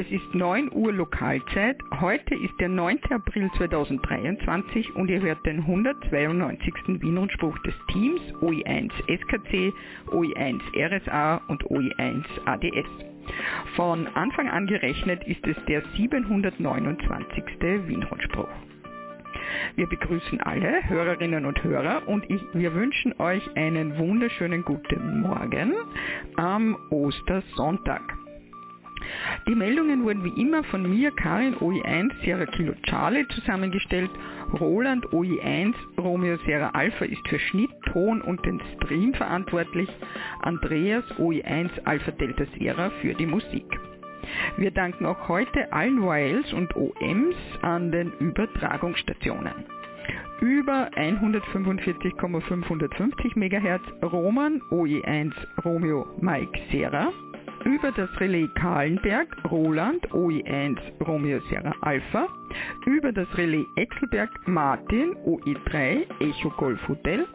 Es ist 9 Uhr Lokalzeit. Heute ist der 9. April 2023 und ihr hört den 192. Wien-Rundspruch des Teams OI1 SKC, OI1 RSA und OI1 ADS. Von Anfang an gerechnet ist es der 729. Wien-Rundspruch. Wir begrüßen alle Hörerinnen und Hörer und ich, wir wünschen euch einen wunderschönen guten Morgen am Ostersonntag. Die Meldungen wurden wie immer von mir, Karin OI1 Sierra Kilo Charlie zusammengestellt. Roland OI1 Romeo Sierra Alpha ist für Schnitt, Ton und den Stream verantwortlich. Andreas OI1 Alpha Delta Sierra für die Musik. Wir danken auch heute allen YLs und OMs an den Übertragungsstationen. Über 145,550 MHz Roman OE1 Romeo Mike Sierra, über das Relais Kahlenberg Roland OE1 Romeo Sierra Alpha, über das Relais Exelberg Martin OE3 Echo Golf Hotel,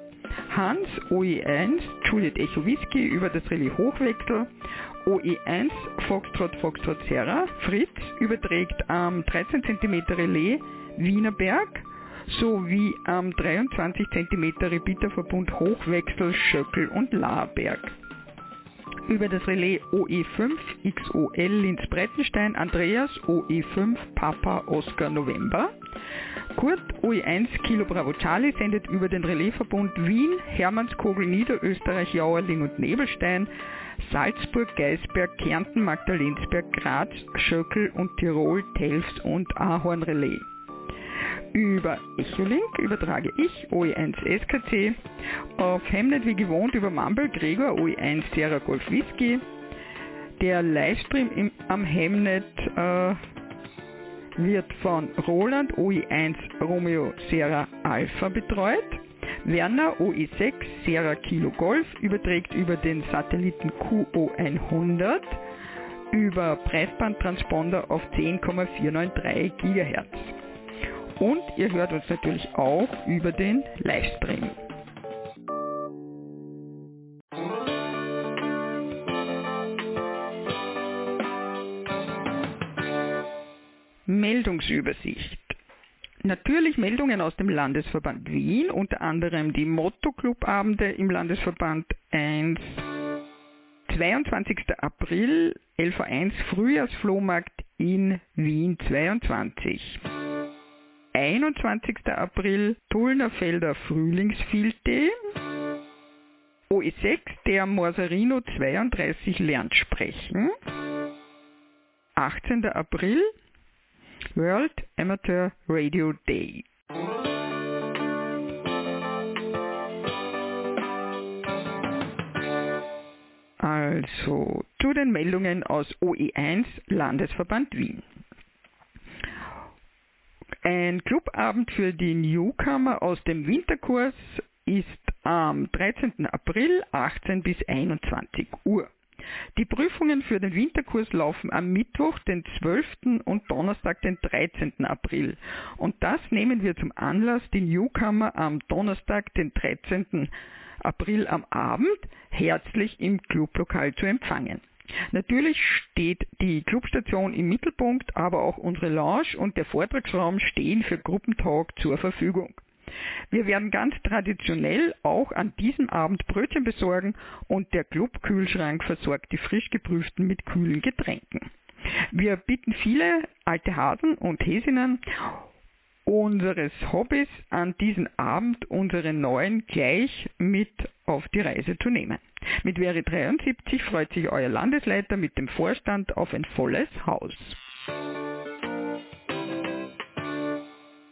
Hans OE1 Juliet Echo Whisky. Über das Relais Hochwechsel, OE1 Foxtrot Foxtrot Sierra, Fritz überträgt am 13 cm Relais Wienerberg sowie am 23 cm Repeaterverbund Hochwechsel Schöckel und Laarberg über das Relais OE5 XOL Linz Breitenstein Andreas OE5 Papa Oscar November. Kurt OE1 Kilo Bravo Charlie sendet über den Relaisverbund Wien, Hermannskogel, Niederösterreich, Jauerling und Nebelstein, Salzburg, Geisberg, Kärnten, Magdalensberg, Graz, Schöckel und Tirol, Telfs und Ahorn Relais. Über Echolink übertrage ich OE1 SKC, auf Hemnet wie gewohnt über Mumble Gregor OE1 Sierra Golf Whisky. Der Livestream im, am Hemnet äh, wird von Roland OE1 Romeo Sierra Alpha betreut. Werner OE6 Sierra Kilo Golf überträgt über den Satelliten QO100 über Breitbandtransponder auf 10,493 GHz. Und ihr hört uns natürlich auch über den Livestream. Meldungsübersicht. Natürlich Meldungen aus dem Landesverband Wien, unter anderem die Motto-Club-Abende im Landesverband 1. 22. April, LV1 Frühjahrsflohmarkt in Wien 22. 21. April Tullnerfelder Frühlingsfilte. OE6, der Morserino 32 lernt sprechen. 18. April World Amateur Radio Day. Also zu den Meldungen aus OE1 Landesverband Wien. Ein Clubabend für die Newcomer aus dem Winterkurs ist am 13. April 18 bis 21 Uhr. Die Prüfungen für den Winterkurs laufen am Mittwoch, den 12. und Donnerstag, den 13. April. Und das nehmen wir zum Anlass, die Newcomer am Donnerstag, den 13. April am Abend herzlich im Clublokal zu empfangen. Natürlich steht die Clubstation im Mittelpunkt, aber auch unsere Lounge und der Vortragsraum stehen für Gruppentalk zur Verfügung. Wir werden ganz traditionell auch an diesem Abend Brötchen besorgen und der Clubkühlschrank versorgt die frisch geprüften mit kühlen Getränken. Wir bitten viele alte Hasen und Häsinnen unseres Hobbys an diesem Abend unsere neuen gleich mit auf die Reise zu nehmen. Mit Veri 73 freut sich euer Landesleiter mit dem Vorstand auf ein volles Haus.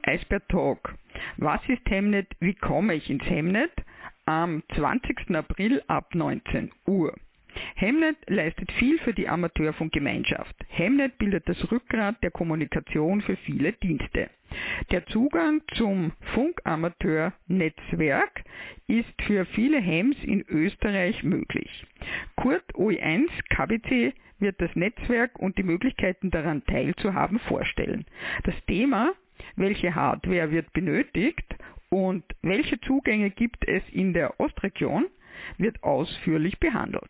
Eisbär Talk. Was ist Hemnet? Wie komme ich ins Hemnet? Am 20. April ab 19 Uhr. Hemnet leistet viel für die Amateurfunkgemeinschaft. Hemnet bildet das Rückgrat der Kommunikation für viele Dienste. Der Zugang zum Funkamateur-Netzwerk ist für viele Hems in Österreich möglich. Kurt OE1 KBC wird das Netzwerk und die Möglichkeiten daran teilzuhaben vorstellen. Das Thema, welche Hardware wird benötigt und welche Zugänge gibt es in der Ostregion, wird ausführlich behandelt.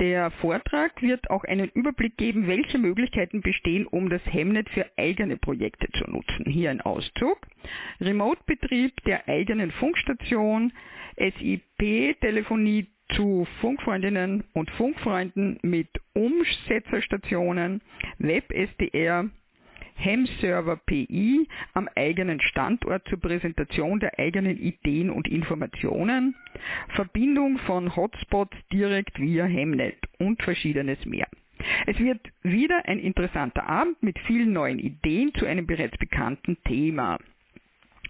Der Vortrag wird auch einen Überblick geben, welche Möglichkeiten bestehen, um das Hemnet für eigene Projekte zu nutzen. Hier ein Auszug. Remote-Betrieb der eigenen Funkstation, SIP-Telefonie zu Funkfreundinnen und Funkfreunden mit Umsetzerstationen, Web-SDR, Hem-Server PI am eigenen Standort zur Präsentation der eigenen Ideen und Informationen, Verbindung von Hotspots direkt via Hemnet und verschiedenes mehr. Es wird wieder ein interessanter Abend mit vielen neuen Ideen zu einem bereits bekannten Thema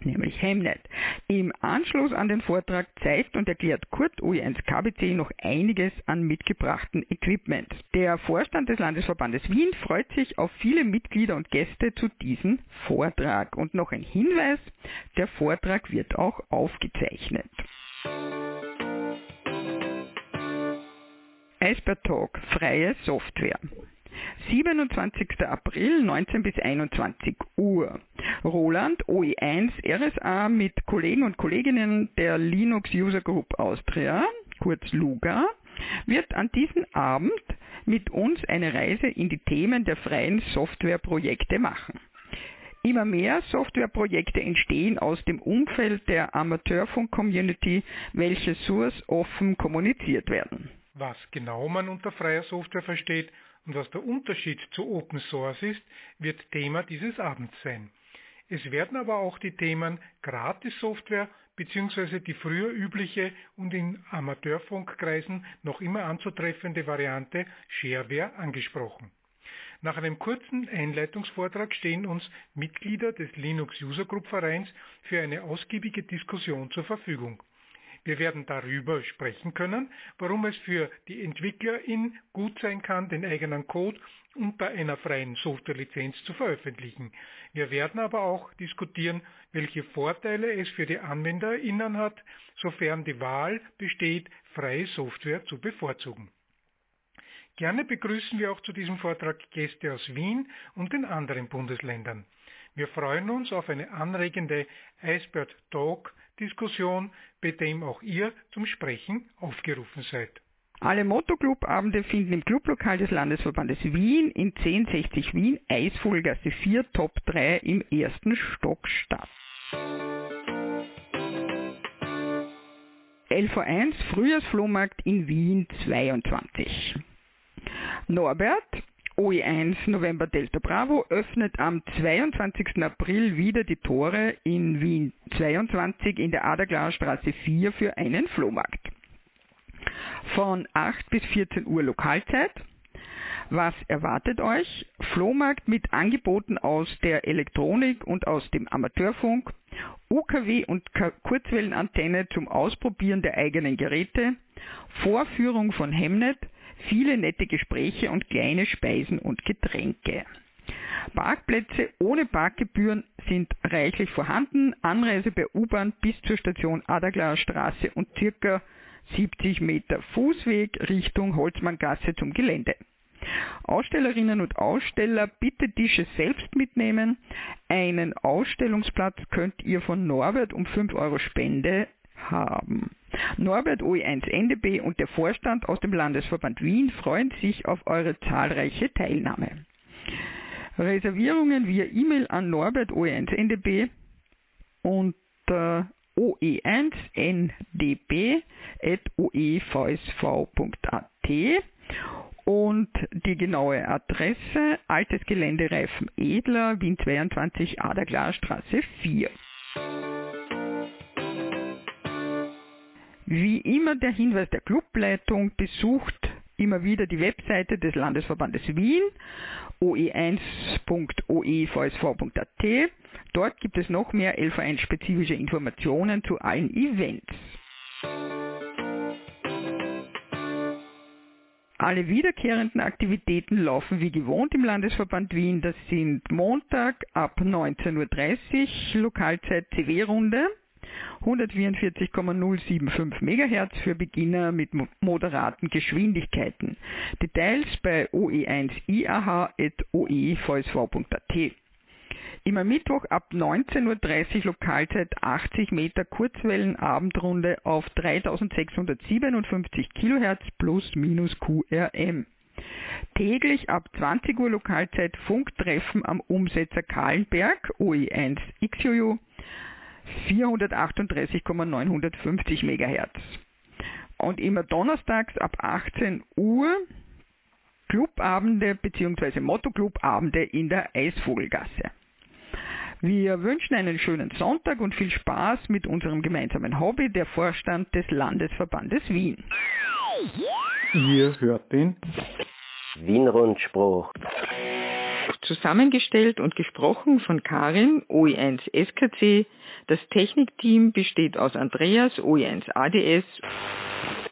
nämlich Hemnet. Im Anschluss an den Vortrag zeigt und erklärt Kurt OE1 KBC noch einiges an mitgebrachten Equipment. Der Vorstand des Landesverbandes Wien freut sich auf viele Mitglieder und Gäste zu diesem Vortrag. Und noch ein Hinweis, der Vortrag wird auch aufgezeichnet. Iceberg Talk, freie Software. 27. April 19 bis 21 Uhr. Roland OE1 RSA mit Kollegen und Kolleginnen der Linux User Group Austria, kurz LUGA, wird an diesem Abend mit uns eine Reise in die Themen der freien Softwareprojekte machen. Immer mehr Softwareprojekte entstehen aus dem Umfeld der Amateurfunk-Community, welche source offen kommuniziert werden. Was genau man unter freier Software versteht und was der Unterschied zu Open Source ist, wird Thema dieses Abends sein. Es werden aber auch die Themen Gratis-Software bzw. die früher übliche und in Amateurfunkkreisen noch immer anzutreffende Variante Shareware angesprochen. Nach einem kurzen Einleitungsvortrag stehen uns Mitglieder des Linux User Group Vereins für eine ausgiebige Diskussion zur Verfügung. Wir werden darüber sprechen können, warum es für die EntwicklerIn gut sein kann, den eigenen Code unter einer freien Softwarelizenz zu veröffentlichen. Wir werden aber auch diskutieren, welche Vorteile es für die AnwenderInnen hat, sofern die Wahl besteht, freie Software zu bevorzugen. Gerne begrüßen wir auch zu diesem Vortrag Gäste aus Wien und den anderen Bundesländern. Wir freuen uns auf eine anregende Iceberg Talk Diskussion, bei dem auch ihr zum Sprechen aufgerufen seid. Alle Motoclub-Abende finden im Clublokal des Landesverbandes Wien in 1060 Wien, Eisvogelgasse 4, Top 3 im ersten Stock statt. LV1 Frühjahrsflohmarkt in Wien 22. Norbert OE1 November Delta Bravo öffnet am 22. April wieder die Tore in Wien 22 in der Aderglasstraße 4 für einen Flohmarkt. Von 8 bis 14 Uhr Lokalzeit. Was erwartet euch? Flohmarkt mit Angeboten aus der Elektronik und aus dem Amateurfunk, UKW und Kurzwellenantenne zum Ausprobieren der eigenen Geräte, Vorführung von Hemnet, viele nette Gespräche und kleine Speisen und Getränke. Parkplätze ohne Parkgebühren sind reichlich vorhanden. Anreise per U-Bahn bis zur Station Adaglaer Straße und circa 70 Meter Fußweg Richtung Holzmanngasse zum Gelände. Ausstellerinnen und Aussteller bitte Tische selbst mitnehmen. Einen Ausstellungsplatz könnt ihr von Norbert um 5 Euro Spende haben. Norbert OE1 NDB und der Vorstand aus dem Landesverband Wien freuen sich auf eure zahlreiche Teilnahme. Reservierungen via E-Mail an Norbert OE1 NDB unter oe1ndb.oevsv.at und die genaue Adresse Altes Gelände Reifen Edler, Wien 22, Aderglasstraße 4. Wie immer der Hinweis der Clubleitung besucht immer wieder die Webseite des Landesverbandes Wien oe1.oevsv.at. Dort gibt es noch mehr LV1-spezifische Informationen zu allen Events. Alle wiederkehrenden Aktivitäten laufen wie gewohnt im Landesverband Wien. Das sind Montag ab 19.30 Uhr Lokalzeit CW-Runde 144,075 MHz für Beginner mit moderaten Geschwindigkeiten. Details bei oe1iah.oevsv.at. Immer Mittwoch ab 19.30 Uhr Lokalzeit 80 Meter Kurzwellenabendrunde auf 3657 kHz plus minus QRM. Täglich ab 20 Uhr Lokalzeit Funktreffen am Umsetzer Kahlenberg OE1 XUU 438,950 MHz. Und immer donnerstags ab 18 Uhr Clubabende bzw. Motto-Clubabende in der Eisvogelgasse. Wir wünschen einen schönen Sonntag und viel Spaß mit unserem gemeinsamen Hobby, der Vorstand des Landesverbandes Wien. Ihr hört den Wien-Rundspruch. Zusammengestellt und gesprochen von Karin, OE1 SKC. Das Technikteam besteht aus Andreas, OE1 ADS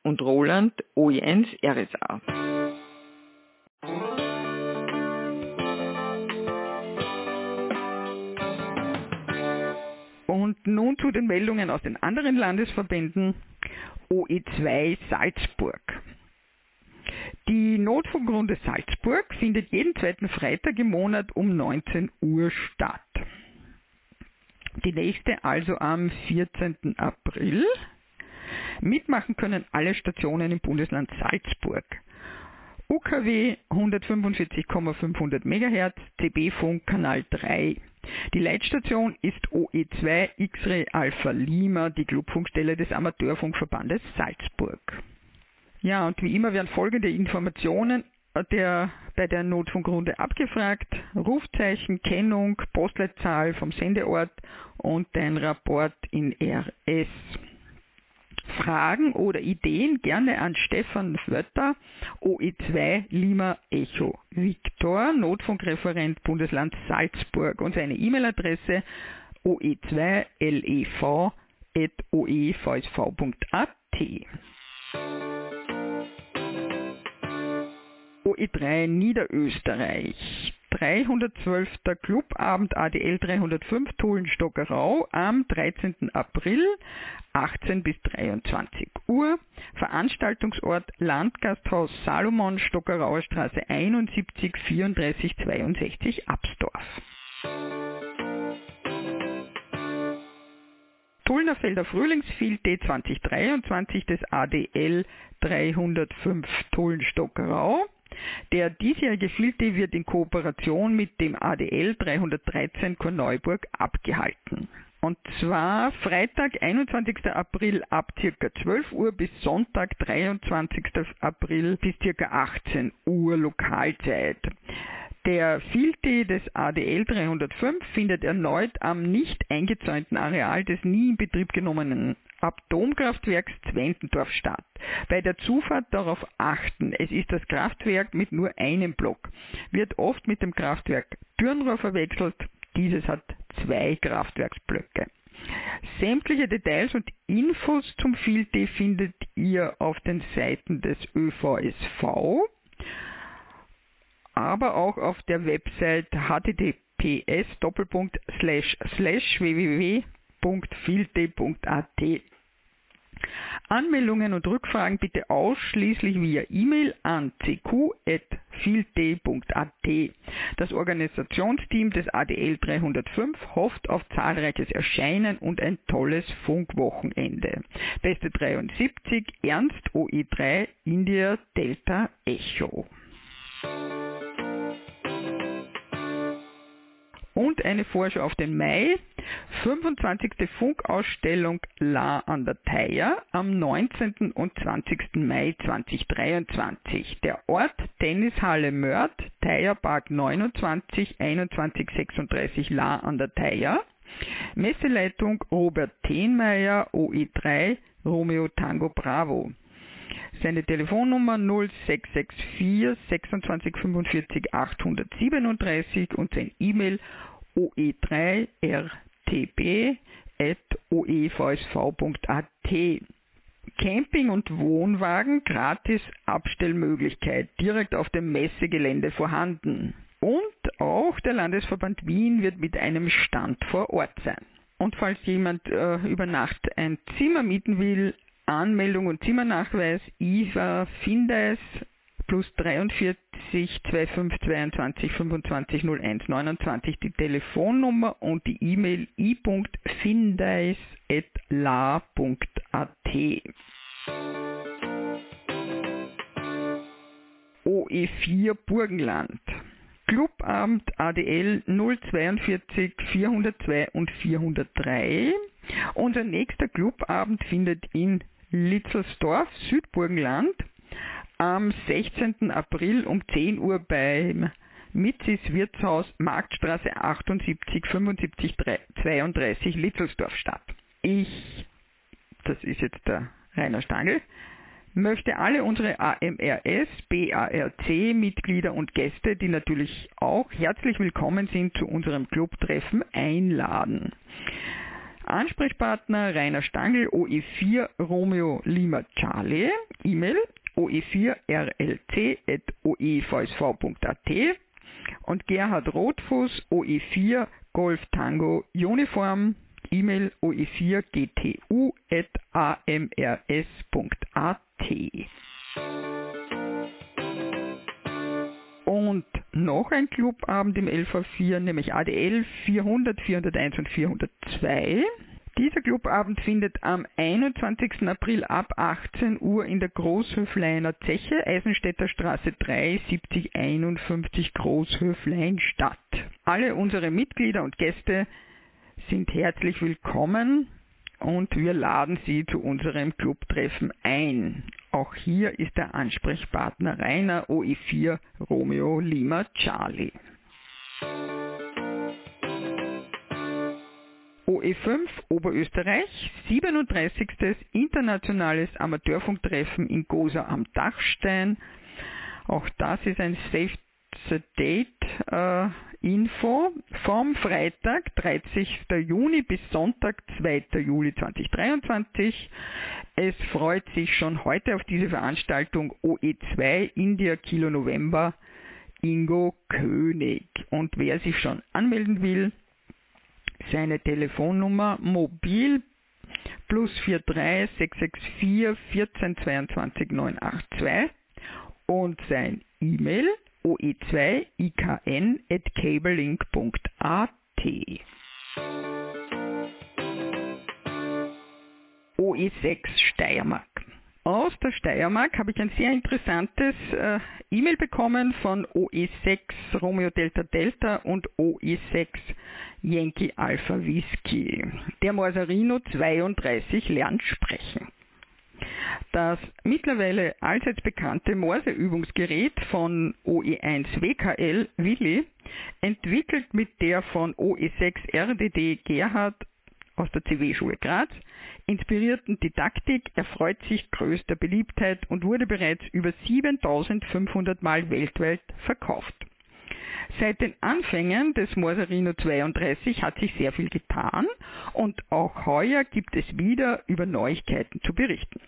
und Roland, OE1 RSA. Und nun zu den Meldungen aus den anderen Landesverbänden. OE2 Salzburg. Die Notfunkrunde Salzburg findet jeden zweiten Freitag im Monat um 19 Uhr statt. Die nächste also am 14. April. Mitmachen können alle Stationen im Bundesland Salzburg. UKW 145,500 MHz, CB-Funk Kanal 3. Die Leitstation ist OE2 X-Ray Alpha Lima, die Clubfunkstelle des Amateurfunkverbandes Salzburg. Ja, und wie immer werden folgende Informationen der, bei der Notfunkrunde abgefragt. Rufzeichen, Kennung, Postleitzahl vom Sendeort und dein Rapport in RS. Fragen oder Ideen gerne an Stefan Wötter, OE2 Lima Echo Victor, Notfunkreferent Bundesland Salzburg und seine E-Mail-Adresse oe2lev.oevsv.at. OE3 Niederösterreich. 312. Clubabend ADL 305 Tullenstockerau am 13. April 18 bis 23 Uhr. Veranstaltungsort Landgasthaus Salomon Stockerauer Straße 71 34 62 Absdorf. Tullnerfelder Frühlingsfilte 2023 des ADL 305 Tullenstockerau. Der diesjährige Filte wird in Kooperation mit dem ADL 313 Korneuburg abgehalten. Und zwar Freitag, 21. April ab ca. 12 Uhr bis Sonntag, 23. April bis ca. 18 Uhr Lokalzeit. Der Filte des ADL 305 findet erneut am nicht eingezäunten Areal des nie in Betrieb genommenen Atomkraftwerks Zwentendorf statt. Bei der Zufahrt darauf achten, es ist das Kraftwerk mit nur einem Block. Wird oft mit dem Kraftwerk Dürnrohr verwechselt, dieses hat zwei Kraftwerksblöcke. Sämtliche Details und Infos zum Filte findet ihr auf den Seiten des ÖVSV aber auch auf der Website https www.filte.at. Anmeldungen und Rückfragen bitte ausschließlich via E-Mail an cq.filte.at. Das Organisationsteam des ADL 305 hofft auf zahlreiches Erscheinen und ein tolles Funkwochenende. Beste 73 Ernst OE3 India Delta Echo. Eine Vorschau auf den Mai. 25. Funkausstellung La an der Theier am 19. und 20. Mai 2023. Der Ort Tennishalle Mörd, Theierpark 29 21 36 La an der Theier. Messeleitung Robert Tenmeier OE3 Romeo Tango Bravo. Seine Telefonnummer 0664 26 45 837 und sein E-Mail oe3rtb.oevsv.at. Camping- und Wohnwagen gratis Abstellmöglichkeit direkt auf dem Messegelände vorhanden. Und auch der Landesverband Wien wird mit einem Stand vor Ort sein. Und falls jemand äh, über Nacht ein Zimmer mieten will, Anmeldung und Zimmernachweis IFA Findes plus 43 25 22 25 01 29 die Telefonnummer und die E-Mail i.findeis.la.at. OE4 Burgenland. Clubabend ADL 042 402 und 403. Unser nächster Clubabend findet in Litzelsdorf, Südburgenland, am 16. April um 10 Uhr beim Mitzis Wirtshaus Marktstraße 78 75 32 Litzelsdorf statt. Ich, das ist jetzt der Rainer Stangl, möchte alle unsere AMRS, BARC Mitglieder und Gäste, die natürlich auch herzlich willkommen sind, zu unserem Clubtreffen einladen. Ansprechpartner Rainer Stangl, OE4 Romeo Lima Charlie, E-Mail oe4rlc.oevsv.at und Gerhard Rotfuß, OE4 Golf Tango Uniform, E-Mail oe4gtu.amrs.at. Und noch ein Clubabend im LV4, nämlich ADL 400, 401 und 402. Dieser Clubabend findet am 21. April ab 18 Uhr in der Großhöfleiner Zeche, Eisenstädter Straße 3, 7051 Großhöflein statt. Alle unsere Mitglieder und Gäste sind herzlich willkommen und wir laden Sie zu unserem Clubtreffen ein. Auch hier ist der Ansprechpartner Rainer OE4 Romeo Lima Charlie. OE5 Oberösterreich, 37. Internationales Amateurfunktreffen in Gosa am Dachstein. Auch das ist ein Save the Date äh, Info vom Freitag, 30. Juni bis Sonntag, 2. Juli 2023. Es freut sich schon heute auf diese Veranstaltung OE2 India Kilo November Ingo König. Und wer sich schon anmelden will, seine Telefonnummer mobil plus 43 664 1422 982 und sein E-Mail oe2ikn.cabelink.at. OE6 Steiermark. Aus der Steiermark habe ich ein sehr interessantes äh, E-Mail bekommen von OE6 Romeo Delta Delta und OE6 Yankee Alpha Whisky. Der Morsarino 32 lernt sprechen. Das mittlerweile allseits bekannte Morseübungsgerät von OE1 WKL Willi, entwickelt mit der von OE6 RDD Gerhard aus der CW-Schule Graz, inspirierten Didaktik erfreut sich größter Beliebtheit und wurde bereits über 7500 Mal weltweit verkauft. Seit den Anfängen des Morsarino 32 hat sich sehr viel getan und auch heuer gibt es wieder über Neuigkeiten zu berichten.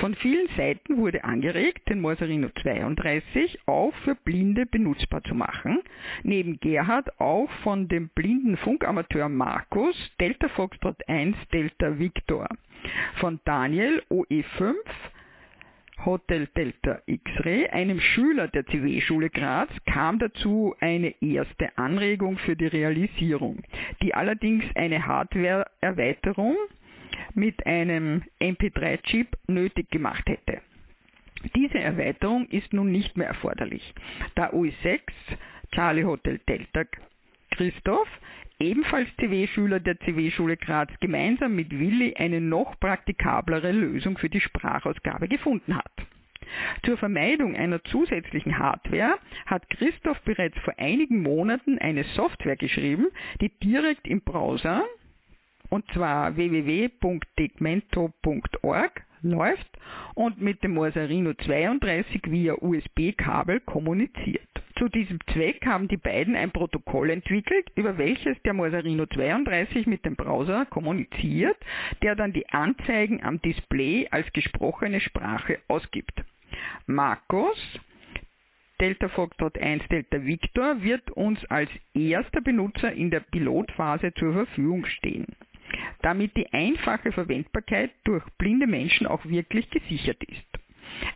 Von vielen Seiten wurde angeregt, den Morsarino 32 auch für Blinde benutzbar zu machen. Neben Gerhard auch von dem blinden Funkamateur Markus Delta Foxtrot 1 Delta Victor. Von Daniel OE5 Hotel Delta X-Ray, einem Schüler der CW-Schule Graz, kam dazu eine erste Anregung für die Realisierung, die allerdings eine Hardware-Erweiterung mit einem MP3-Chip nötig gemacht hätte. Diese Erweiterung ist nun nicht mehr erforderlich, da UI6 Charlie Hotel Delta Christoph, ebenfalls CW-Schüler der CW-Schule Graz, gemeinsam mit Willi eine noch praktikablere Lösung für die Sprachausgabe gefunden hat. Zur Vermeidung einer zusätzlichen Hardware hat Christoph bereits vor einigen Monaten eine Software geschrieben, die direkt im Browser und zwar www.tegmento.org läuft und mit dem Morsarino 32 via USB-Kabel kommuniziert. Zu diesem Zweck haben die beiden ein Protokoll entwickelt, über welches der Morsarino 32 mit dem Browser kommuniziert, der dann die Anzeigen am Display als gesprochene Sprache ausgibt. Markus Delta Foxtrot 1 Delta Victor wird uns als erster Benutzer in der Pilotphase zur Verfügung stehen damit die einfache Verwendbarkeit durch blinde Menschen auch wirklich gesichert ist.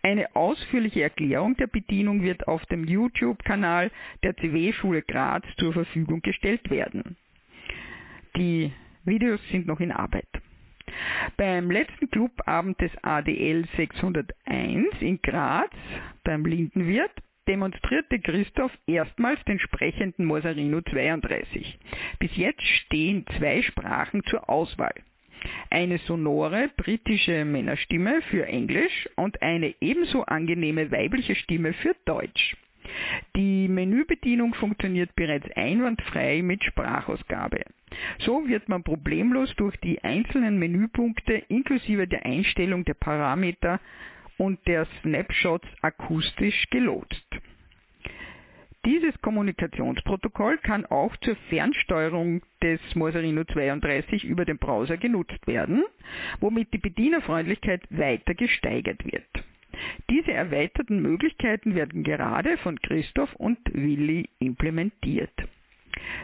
Eine ausführliche Erklärung der Bedienung wird auf dem YouTube-Kanal der CW-Schule Graz zur Verfügung gestellt werden. Die Videos sind noch in Arbeit. Beim letzten Clubabend des ADL 601 in Graz, beim Lindenwirt, demonstrierte Christoph erstmals den sprechenden Moserino 32. Bis jetzt stehen zwei Sprachen zur Auswahl. Eine sonore britische Männerstimme für Englisch und eine ebenso angenehme weibliche Stimme für Deutsch. Die Menübedienung funktioniert bereits einwandfrei mit Sprachausgabe. So wird man problemlos durch die einzelnen Menüpunkte inklusive der Einstellung der Parameter und der Snapshots akustisch gelotst. Dieses Kommunikationsprotokoll kann auch zur Fernsteuerung des Moserino 32 über den Browser genutzt werden, womit die Bedienerfreundlichkeit weiter gesteigert wird. Diese erweiterten Möglichkeiten werden gerade von Christoph und Willi implementiert.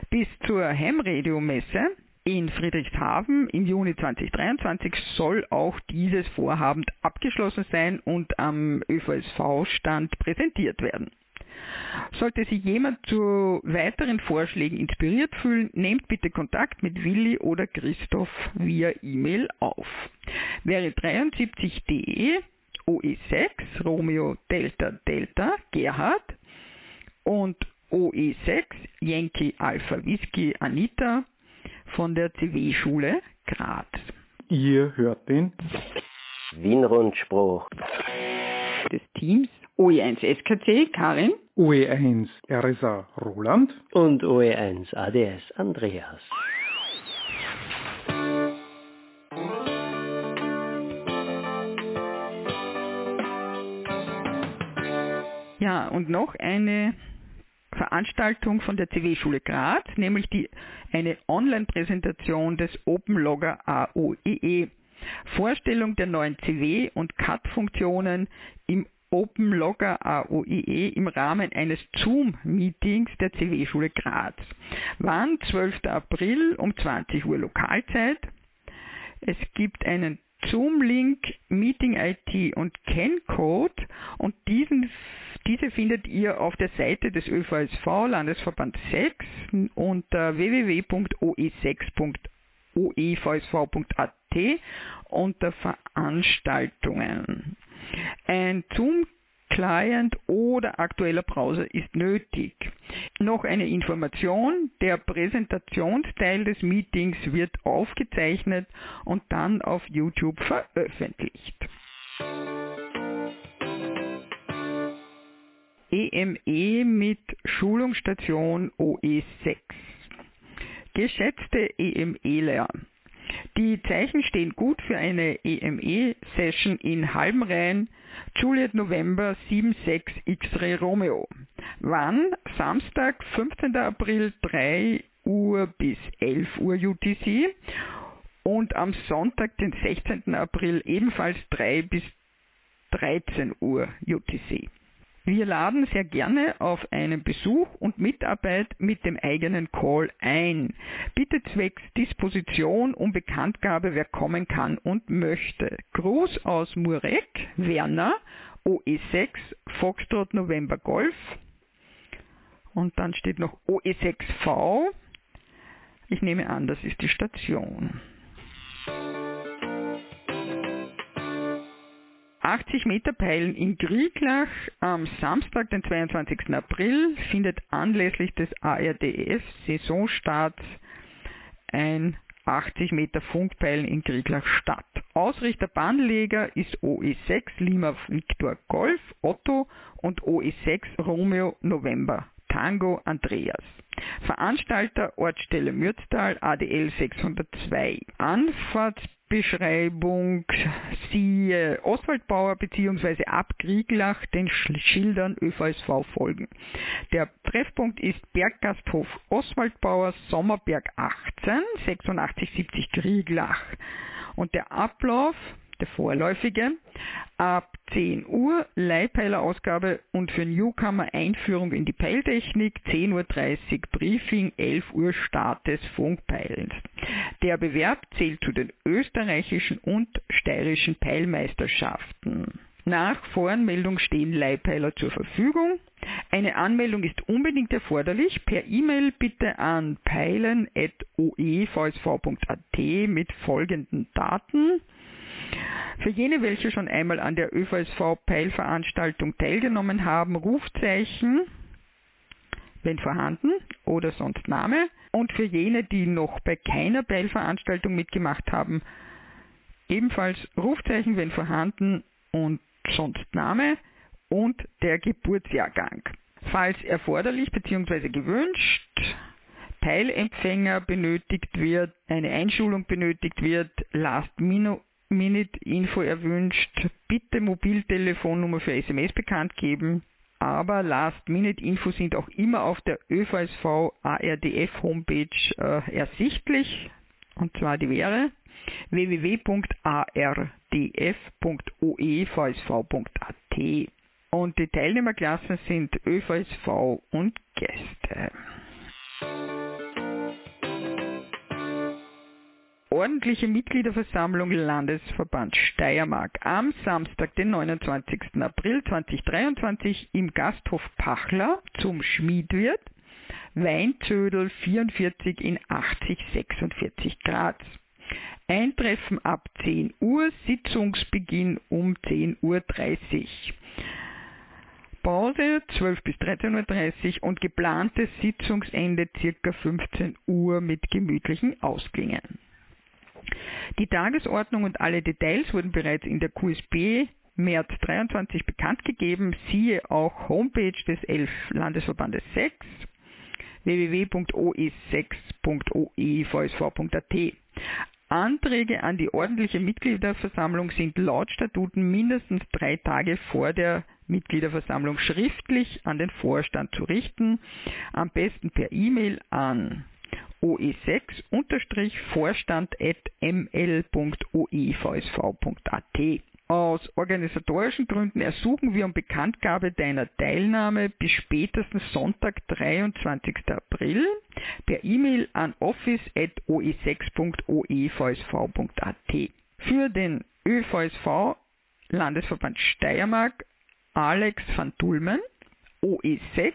Bis zur Ham-Radio-Messe in Friedrichshafen im Juni 2023 soll auch dieses Vorhaben abgeschlossen sein und am ÖVSV-Stand präsentiert werden. Sollte sich jemand zu weiteren Vorschlägen inspiriert fühlen, nehmt bitte Kontakt mit Willi oder Christoph via E-Mail auf. Wäre 73de OE6 Romeo Delta Delta Gerhard und OE6 Yankee Alpha Whisky Anita von der CW-Schule Graz. Ihr hört den Wien-Rundspruch des Teams OE1 SKC Karin, OE1 RSA Roland und OE1 ADS Andreas. Ja, und noch eine Veranstaltung von der CW-Schule Graz, nämlich die, eine Online-Präsentation des OpenLogger AOEE. Vorstellung der neuen CW- und CAT-Funktionen im OpenLogger AOEE im Rahmen eines Zoom-Meetings der CW-Schule Graz. Wann? 12. April um 20 Uhr Lokalzeit. Es gibt einen Zoom-Link, Meeting-IT und Ken-Code und diesen, diese findet ihr auf der Seite des ÖVSV Landesverband 6 unter www.oe6.oevsv.at unter Veranstaltungen. Ein Zoom Client oder aktueller Browser ist nötig. Noch eine Information, der Präsentationsteil des Meetings wird aufgezeichnet und dann auf YouTube veröffentlicht. EME e mit Schulungsstation OE6. Geschätzte EMEler, die Zeichen stehen gut für eine EME-Session in Halbenrhein, Juliet November 76 X-Ray Romeo. Wann? Samstag, 15. April, 3 Uhr bis 11 Uhr UTC und am Sonntag, den 16. April, ebenfalls 3 bis 13 Uhr UTC. Wir laden sehr gerne auf einen Besuch und Mitarbeit mit dem eigenen Call ein. Bitte zwecks Disposition um Bekanntgabe, wer kommen kann und möchte. Gruß aus Murek, Werner, OE6, Foxtrot November Golf. Und dann steht noch OE6V. Ich nehme an, das ist die Station. 80 Meter Peilen in Grieglach am Samstag, den 22. April, findet anlässlich des ARDF Saisonstarts ein 80 Meter Funkpeilen in Grieglach statt. Ausrichter Bahnleger ist OE6 Lima Victor Golf Otto und OE6 Romeo November Tango Andreas. Veranstalter Ortsstelle Mürztal ADL 602. Anfahrtsbeschreibung siehe Oswaldbauer bzw. Abkrieglach den Schildern ÖVSV folgen. Der Treffpunkt ist Berggasthof Oswaldbauer Sommerberg 18 8670 Krieglach. Und der Ablauf der vorläufige, ab 10 Uhr Leihpeilerausgabe und für Newcomer Einführung in die Peiltechnik, 10.30 Uhr Briefing, 11 Uhr Start des Funkpeilens. Der Bewerb zählt zu den österreichischen und steirischen Peilmeisterschaften. Nach Voranmeldung stehen Leihpeiler zur Verfügung. Eine Anmeldung ist unbedingt erforderlich. Per E-Mail bitte an peilen.oevsv.at mit folgenden Daten. Für jene, welche schon einmal an der ÖVSV-Peilveranstaltung teilgenommen haben, Rufzeichen, wenn vorhanden, oder sonst Name. Und für jene, die noch bei keiner Peilveranstaltung mitgemacht haben, ebenfalls Rufzeichen, wenn vorhanden, und sonst Name und der Geburtsjahrgang. Falls erforderlich bzw. gewünscht, Teilempfänger benötigt wird, eine Einschulung benötigt wird, Last-Minute-Info erwünscht, bitte Mobiltelefonnummer für SMS bekannt geben. Aber Last-Minute-Info sind auch immer auf der ÖVSV ARDF Homepage äh, ersichtlich. Und zwar die wäre www.ardf.oevsv.at und die Teilnehmerklassen sind ÖVSV und Gäste. Ordentliche Mitgliederversammlung Landesverband Steiermark am Samstag, den 29. April 2023 im Gasthof Pachler zum Schmiedwirt Weinzödel 44 in 8046 Grad. Eintreffen ab 10 Uhr, Sitzungsbeginn um 10.30 Uhr. Pause 12 bis 13.30 Uhr und geplantes Sitzungsende ca. 15 Uhr mit gemütlichen Ausklingen. Die Tagesordnung und alle Details wurden bereits in der QSB März 23 bekannt gegeben. Siehe auch Homepage des ELF Landesverbandes 6 www.oe6.oevsv.at. Anträge an die ordentliche Mitgliederversammlung sind laut Statuten mindestens drei Tage vor der Mitgliederversammlung schriftlich an den Vorstand zu richten, am besten per E-Mail an oe6-vorstand.ml.oevsv.at. Aus organisatorischen Gründen ersuchen wir um Bekanntgabe deiner Teilnahme bis spätestens Sonntag, 23. April per E-Mail an office.oe6.oevsv.at. Für den ÖVSV Landesverband Steiermark Alex van Dulmen, OE6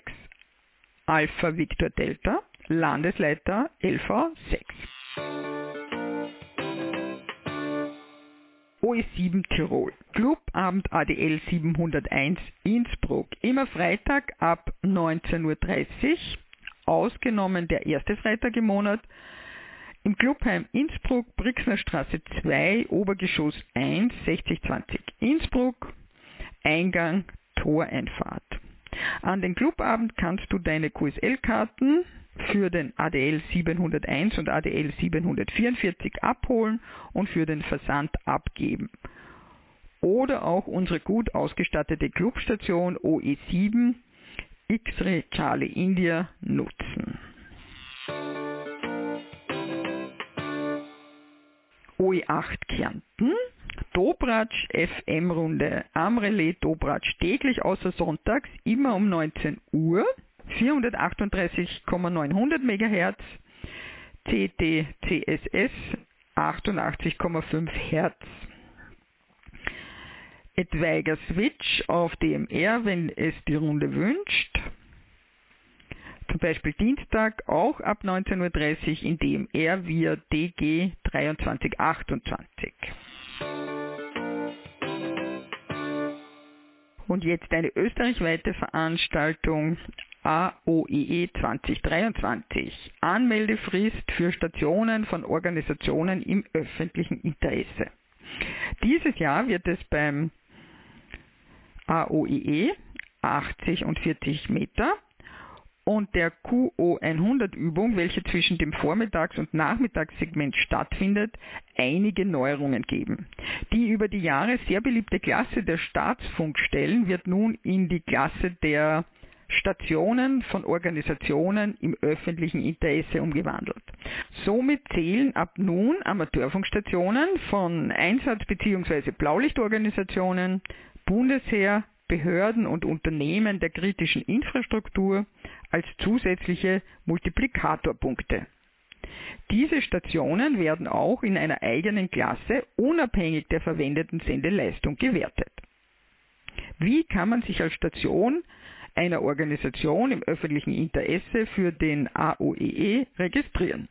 Alpha Victor Delta, Landesleiter LV6. OE7 Tirol. Clubabend ADL 701 Innsbruck. Immer Freitag ab 19.30 Uhr, ausgenommen der erste Freitag im Monat. Im Clubheim Innsbruck, Brixner Straße 2, Obergeschoss 1, 6020 Innsbruck. Eingang Toreinfahrt. An den Clubabend kannst du deine QSL-Karten für den ADL 701 und ADL 744 abholen und für den Versand abgeben. Oder auch unsere gut ausgestattete Clubstation OE7 X-Ray Charlie India nutzen. OE8 Kärnten Dobratsch FM-Runde am Relais Dobratsch täglich außer sonntags immer um 19 Uhr 438,900 MHz, CT CSS 88,5 Hertz. Etwaiger Switch auf DMR, wenn es die Runde wünscht. Zum Beispiel Dienstag auch ab 19.30 Uhr in DMR via DG 2328. Und jetzt eine österreichweite Veranstaltung AOEE 2023. Anmeldefrist für Stationen von Organisationen im öffentlichen Interesse. Dieses Jahr wird es beim AOEE 80 und 40 Meter und der QO100-Übung, welche zwischen dem Vormittags- und Nachmittagssegment stattfindet, einige Neuerungen geben. Die über die Jahre sehr beliebte Klasse der Staatsfunkstellen wird nun in die Klasse der Stationen von Organisationen im öffentlichen Interesse umgewandelt. Somit zählen ab nun Amateurfunkstationen von Einsatz- bzw. Blaulichtorganisationen, Bundesheer, Behörden und Unternehmen der kritischen Infrastruktur als zusätzliche Multiplikatorpunkte. Diese Stationen werden auch in einer eigenen Klasse unabhängig der verwendeten Sendeleistung gewertet. Wie kann man sich als Station einer Organisation im öffentlichen Interesse für den AOEE e registrieren?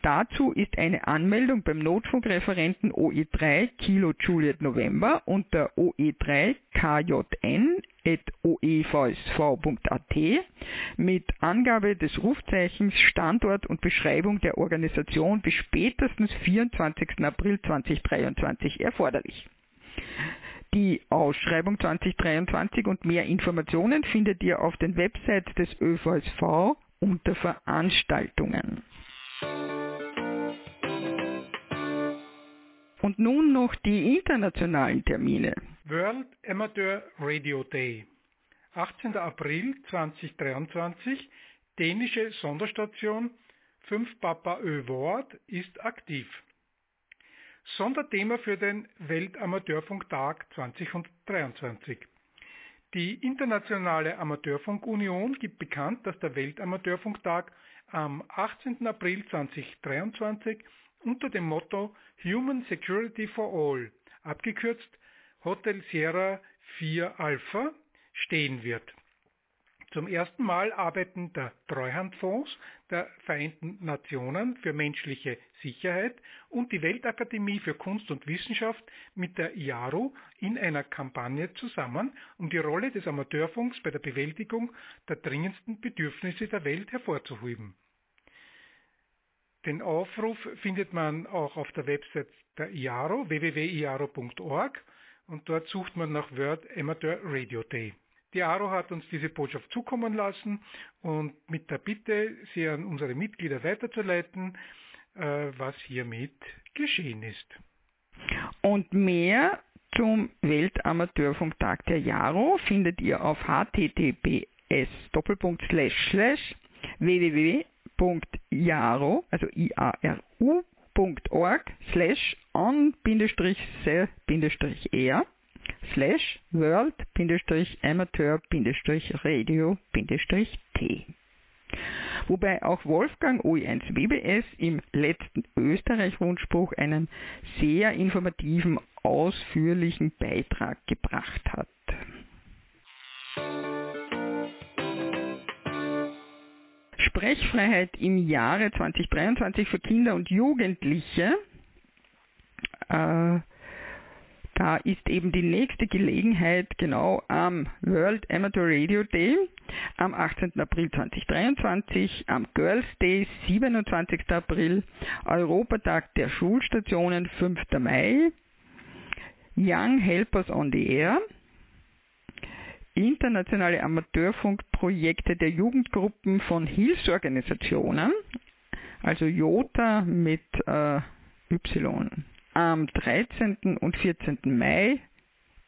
Dazu ist eine Anmeldung beim Notfunkreferenten OE3 Kilo Juliet November unter OE3 KJN oevsv.at mit Angabe des Rufzeichens, Standort und Beschreibung der Organisation bis spätestens 24. April 2023 erforderlich. Die Ausschreibung 2023 und mehr Informationen findet ihr auf den Websites des ÖVSV unter Veranstaltungen. Und nun noch die internationalen Termine. World Amateur Radio Day. 18. April 2023, dänische Sonderstation 5 Papa Ö Wort ist aktiv. Sonderthema für den Weltamateurfunktag 2023. Die Internationale Amateurfunkunion gibt bekannt, dass der Weltamateurfunktag am 18. April 2023 unter dem Motto Human Security for All, abgekürzt Hotel Sierra 4 Alpha, stehen wird. Zum ersten Mal arbeiten der Treuhandfonds der Vereinten Nationen für menschliche Sicherheit und die Weltakademie für Kunst und Wissenschaft mit der IARU in einer Kampagne zusammen, um die Rolle des Amateurfunks bei der Bewältigung der dringendsten Bedürfnisse der Welt hervorzuheben. Den Aufruf findet man auch auf der Website der IARO, www.iaro.org und dort sucht man nach Word Amateur Radio Day. Die ARO hat uns diese Botschaft zukommen lassen und mit der Bitte, sie an unsere Mitglieder weiterzuleiten, äh, was hiermit geschehen ist. Und mehr zum Weltamateurfunktag der JARO findet ihr auf https www www.iaro, also iaru.org slash on-se-r slash world-amateur-radio-t. Wobei auch Wolfgang OE1 WBS im letzten Österreich-Rundspruch einen sehr informativen, ausführlichen Beitrag gebracht hat. Sprechfreiheit im Jahre 2023 für Kinder und Jugendliche. Äh, da ist eben die nächste Gelegenheit genau am World Amateur Radio Day am 18. April 2023, am Girls Day 27. April, Europatag der Schulstationen 5. Mai, Young Helpers on the Air, internationale Amateurfunkprojekte der Jugendgruppen von Hilfsorganisationen, also JOTA mit äh, Y, am 13. und 14. Mai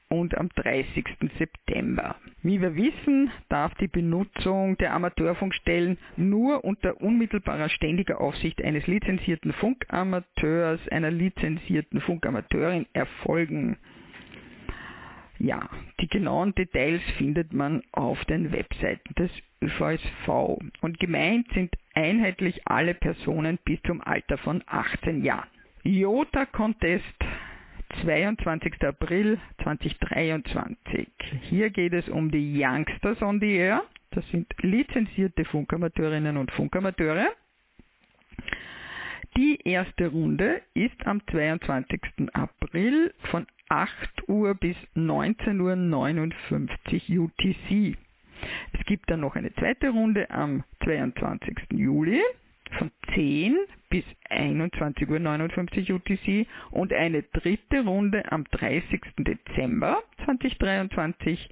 und am 30. September. Wie wir wissen, darf die Benutzung der Amateurfunkstellen nur unter unmittelbarer ständiger Aufsicht eines lizenzierten Funkamateurs, einer lizenzierten Funkamateurin erfolgen. Ja, die genauen Details findet man auf den Webseiten des ÖVSV und gemeint sind einheitlich alle Personen bis zum Alter von 18 Jahren. Jota Contest 22. April 2023. Hier geht es um die Youngsters on the Air. Das sind lizenzierte Funkamateurinnen und Funkamateure. Die erste Runde ist am 22. April von 8 Uhr bis 19.59 Uhr UTC. Es gibt dann noch eine zweite Runde am 22. Juli von 10 bis 21.59 Uhr UTC und eine dritte Runde am 30. Dezember 2023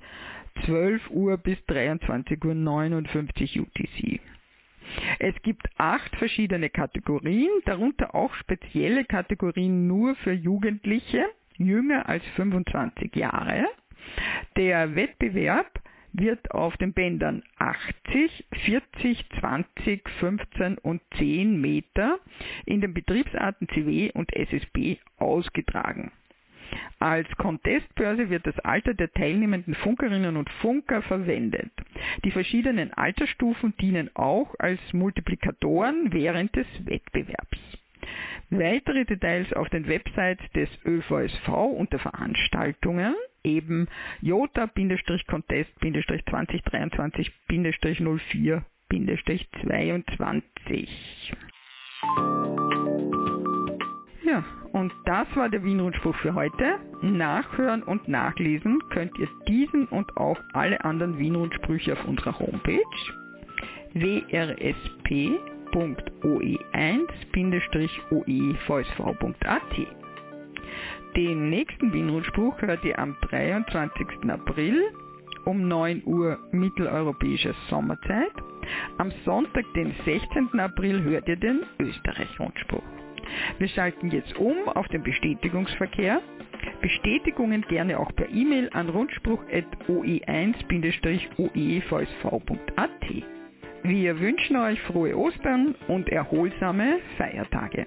12 Uhr bis 23.59 Uhr UTC. Es gibt acht verschiedene Kategorien, darunter auch spezielle Kategorien nur für Jugendliche jünger als 25 Jahre. Der Wettbewerb wird auf den Bändern 80, 40, 20, 15 und 10 Meter in den Betriebsarten CW und SSB ausgetragen. Als Contestbörse wird das Alter der teilnehmenden Funkerinnen und Funker verwendet. Die verschiedenen Altersstufen dienen auch als Multiplikatoren während des Wettbewerbs. Weitere Details auf den Websites des ÖVSV unter Veranstaltungen eben Jota-2023-04-22. Ja, und das war der Wienrundspruch für heute. Nachhören und nachlesen könnt ihr diesen und auch alle anderen Wienrundsprüche auf unserer Homepage wrsp.oe1-oevsv.at. Den nächsten Wienrundspruch hört ihr am 23. April um 9 Uhr mitteleuropäischer Sommerzeit. Am Sonntag, den 16. April, hört ihr den Österreich-Rundspruch. Wir schalten jetzt um auf den Bestätigungsverkehr. Bestätigungen gerne auch per E-Mail an rundspruch.oe1-oevsv.at. Wir wünschen euch frohe Ostern und erholsame Feiertage.